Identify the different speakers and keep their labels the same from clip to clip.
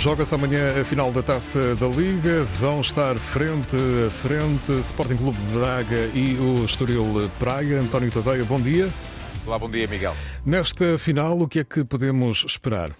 Speaker 1: Joga-se amanhã a final da Taça da Liga. Vão estar frente a frente Sporting Clube de Braga e o Estoril Praia. António Tadeia, bom dia.
Speaker 2: Olá, bom dia, Miguel.
Speaker 1: Nesta final, o que é que podemos esperar?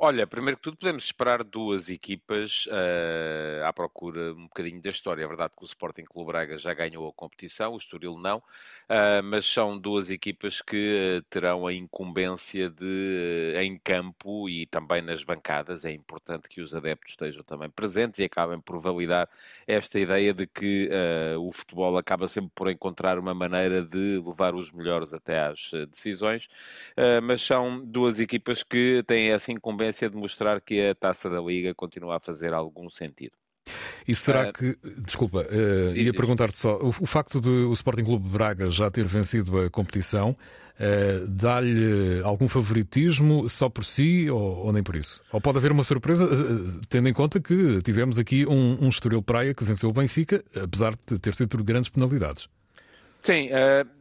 Speaker 2: Olha, primeiro que tudo, podemos esperar duas equipas uh, à procura um bocadinho da história. É verdade que o Sporting Clube Braga já ganhou a competição, o Estoril não, uh, mas são duas equipas que uh, terão a incumbência de, em campo e também nas bancadas. É importante que os adeptos estejam também presentes e acabem por validar esta ideia de que o futebol acaba sempre por encontrar uma maneira de levar os melhores até às decisões, mas são duas equipas que têm essa incumbência de mostrar que a taça da Liga continua a fazer algum sentido.
Speaker 1: E será uh, que, desculpa, uh, ia perguntar-te só, o, o, facto de o Sporting Clube de Braga já ter vencido a competição uh, dá-lhe algum favoritismo só por si ou, ou, nem por isso? Ou pode haver uma surpresa, tendo em conta que tivemos aqui um, um Estoril Praia que venceu o Benfica, apesar de ter sido por grandes penalidades?
Speaker 2: Sim, uh,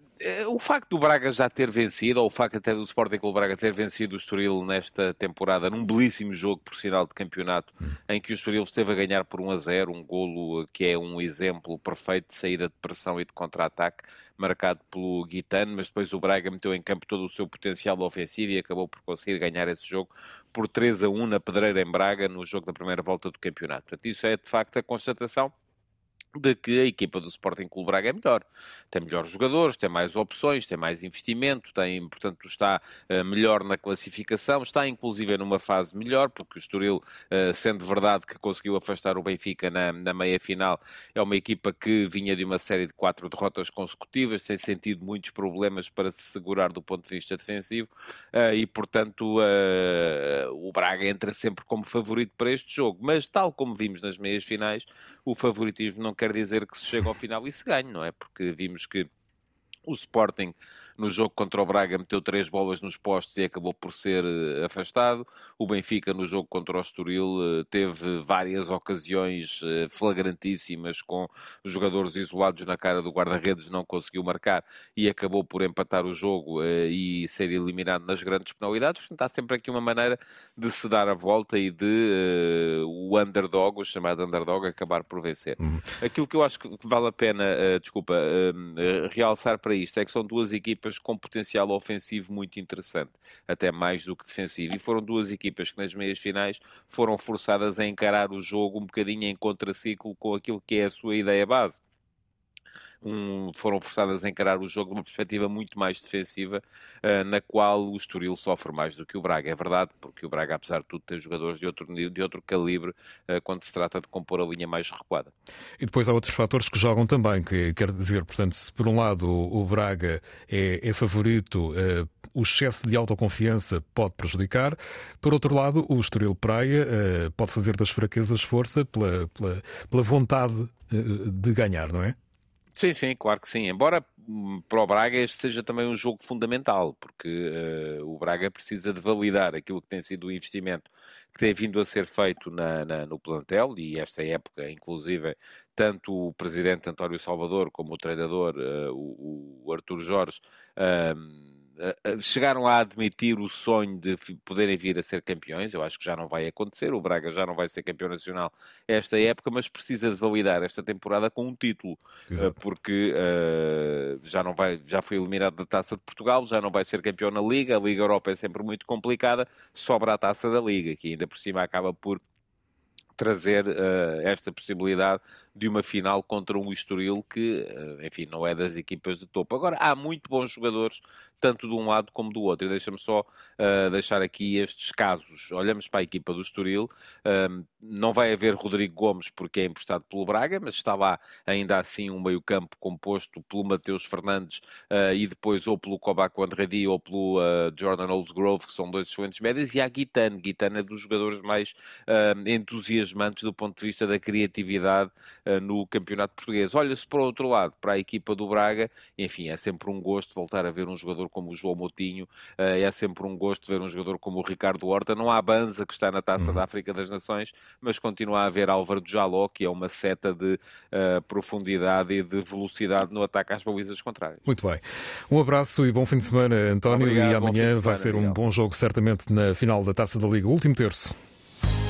Speaker 2: o facto do Braga já ter vencido, ou o facto até do Sporting Clube Braga ter vencido o Estoril nesta temporada, num belíssimo jogo, por sinal, de campeonato, hum. em que o Estoril esteve a ganhar por 1 a 0, um golo que é um exemplo perfeito de saída de pressão e de contra-ataque, marcado pelo Guitano, mas depois o Braga meteu em campo todo o seu potencial ofensivo e acabou por conseguir ganhar esse jogo por 3 a 1 na Pedreira em Braga, no jogo da primeira volta do campeonato. Portanto, isso é de facto a constatação de que a equipa do Sporting Clube Braga é melhor. Tem melhores jogadores, tem mais opções, tem mais investimento, tem, portanto, está uh, melhor na classificação, está inclusive numa fase melhor, porque o Estoril, uh, sendo verdade que conseguiu afastar o Benfica na, na meia-final, é uma equipa que vinha de uma série de quatro derrotas consecutivas, sem sentido muitos problemas para se segurar do ponto de vista defensivo, uh, e, portanto, o Braga entra sempre como favorito para este jogo. Mas, tal como vimos nas meias-finais, o favoritismo não quer dizer que se chegue ao final e se ganhe, não é? Porque vimos que o Sporting no jogo contra o Braga meteu três bolas nos postos e acabou por ser eh, afastado. O Benfica no jogo contra o Estoril eh, teve várias ocasiões eh, flagrantíssimas com jogadores isolados na cara do guarda-redes, não conseguiu marcar e acabou por empatar o jogo e ser eliminado nas grandes penalidades. Portanto, há sempre aqui uma maneira de se dar a volta e de uh, o underdog, o chamado underdog, acabar por vencer. Uhum. Aquilo que eu acho que vale a pena, uh, desculpa, uh, realçar para isto é que são duas equipas com potencial ofensivo muito interessante, até mais do que defensivo. E foram duas equipas que nas meias finais foram forçadas a encarar o jogo um bocadinho em contraciclo com aquilo que é a sua ideia base um, foram forçadas a encarar o jogo de uma perspectiva muito mais defensiva, uh, na qual o Estoril sofre mais do que o Braga. É verdade, porque o Braga, apesar de tudo, tem jogadores de outro, de outro calibre uh, quando se trata de compor a linha mais recuada.
Speaker 1: E depois há outros fatores que jogam também, que quer dizer, portanto, se por um lado o, Braga é, é favorito, uh, o excesso de autoconfiança pode prejudicar, por outro lado, o Estoril Praia pode fazer das fraquezas força pela, pela, pela vontade de ganhar, não é?
Speaker 2: Sim, sim, claro que sim. Embora hum, para o Braga este seja também um jogo fundamental, porque uh, o Braga precisa de validar aquilo que tem sido o investimento que tem vindo a ser feito na, na, no plantel, e esta época, inclusive, tanto o presidente António Salvador como o treinador, uh, o, o Artur Jorge, uh, chegaram a admitir o sonho de poderem vir a ser campeões. Eu acho que já não vai acontecer. O Braga já não vai ser campeão nacional esta época, mas precisa de validar esta temporada com um título, eh, Exato. porque uh, já não vai, já foi eliminado da Taça de Portugal, já não vai ser campeão na Liga. A Liga Europa é sempre muito complicada. Sobra a Taça da Liga, que ainda por cima acaba por trazer uh, esta possibilidade de uma final contra um Estoril que, uh, enfim, não é das equipas de topo. Agora, há muito bons jogadores, tanto de um lado como do outro. E deixa-me só uh, deixar aqui estes casos. Olhamos para a equipa do Estoril, não vai haver Rodrigo Gomes porque é emprestado pelo Braga, mas está lá ainda assim um meio-campo composto pelo Mateus Fernandes e depois ou pelo Kobaco Andrade ou pelo Jordan Oldsgrove, que são dois excelentes médios, e há Guitane. Guitane é dos jogadores mais entusiasmados entusiasmantes do ponto de vista da criatividade uh, no campeonato português. Olha-se para o outro lado, para a equipa do Braga, enfim, é sempre um gosto voltar a ver um jogador como o João Moutinho, uh, é sempre um gosto ver um jogador como o Ricardo Horta. Não há Banza, que está na Taça uhum. da África das Nações, mas continua a haver Álvaro Jaló, que é uma seta de uh, profundidade e de velocidade no ataque às balizas contrárias.
Speaker 1: Muito bem. Um abraço e bom fim de semana, António. Obrigado, e amanhã vai ser um bom jogo, certamente, na final da Taça da Liga, último terço.